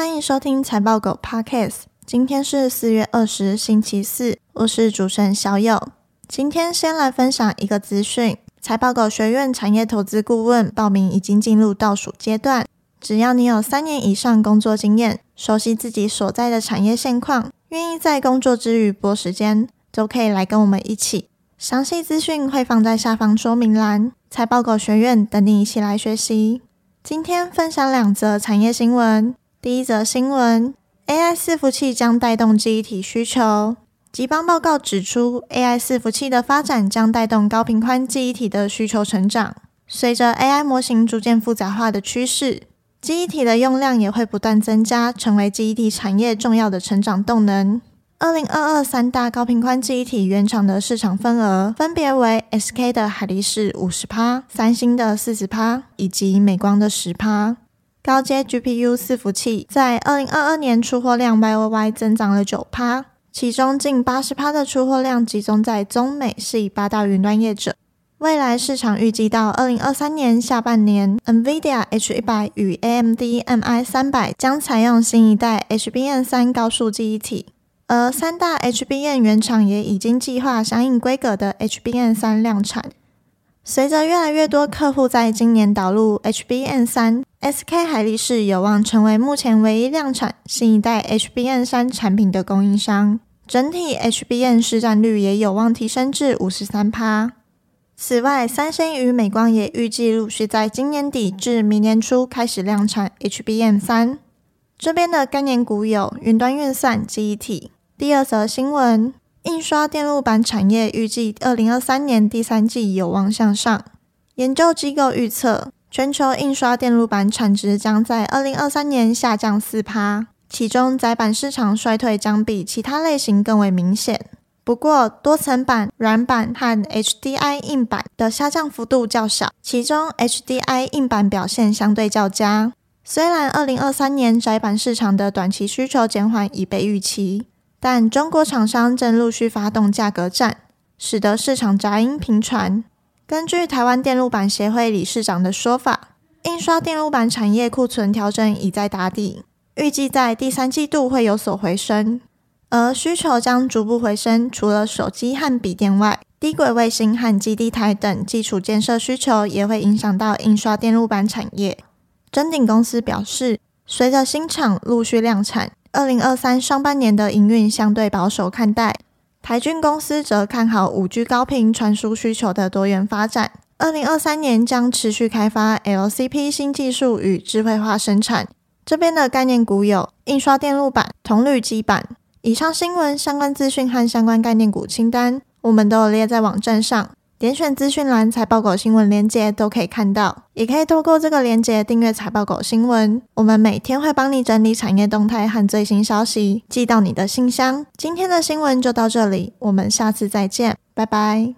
欢迎收听财报狗 Podcast。今天是四月二十，星期四，我是主持人小友。今天先来分享一个资讯：财报狗学院产业投资顾问报名已经进入倒数阶段。只要你有三年以上工作经验，熟悉自己所在的产业现况，愿意在工作之余拨时间，都可以来跟我们一起。详细资讯会放在下方说明栏。财报狗学院等你一起来学习。今天分享两则产业新闻。第一则新闻：AI 伺服器将带动记忆体需求。集邦报告指出，AI 伺服器的发展将带动高频宽记忆体的需求成长。随着 AI 模型逐渐复杂化的趋势，记忆体的用量也会不断增加，成为记忆体产业重要的成长动能。二零二二三大高频宽记忆体原厂的市场份额分别为 SK 的海力士五十趴、三星的四十趴以及美光的十趴。高阶 GPU 伺服器在二零二二年出货量 YoY 增长了九趴，其中近八十趴的出货量集中在中美系八大云端业者。未来市场预计到二零二三年下半年，NVIDIA H 一百与 AMD MI 三百将采用新一代 HBM 三高速记忆体。而三大 HBM 原厂也已经计划相应规格的 HBM 三量产。随着越来越多客户在今年导入 HBM 三，SK 海力士有望成为目前唯一量产新一代 HBM 三产品的供应商。整体 HBM 市占率也有望提升至五十三趴。此外，三星与美光也预计陆续在今年底至明年初开始量产 HBM 三。这边的概念股有云端运算、记忆体。第二则新闻：印刷电路板产业预计二零二三年第三季有望向上。研究机构预测，全球印刷电路板产值将在二零二三年下降四趴，其中窄板市场衰退将比其他类型更为明显。不过，多层板、软板和 HDI 硬板的下降幅度较小，其中 HDI 硬板表现相对较佳。虽然二零二三年窄板市场的短期需求减缓已被预期。但中国厂商正陆续发动价格战，使得市场杂音频传。根据台湾电路板协会理事长的说法，印刷电路板产业库存调整已在打底，预计在第三季度会有所回升，而需求将逐步回升。除了手机和笔电外，低轨卫星和基地台等基础建设需求也会影响到印刷电路板产业。臻鼎公司表示，随着新厂陆续量产。二零二三上半年的营运相对保守看待，台军公司则看好五 G 高频传输需求的多元发展。二零二三年将持续开发 LCP 新技术与智慧化生产。这边的概念股有印刷电路板、铜铝基板。以上新闻相关资讯和相关概念股清单，我们都有列在网站上。点选资讯栏财报狗新闻链接都可以看到，也可以透过这个链接订阅财报狗新闻。我们每天会帮你整理产业动态和最新消息，寄到你的信箱。今天的新闻就到这里，我们下次再见，拜拜。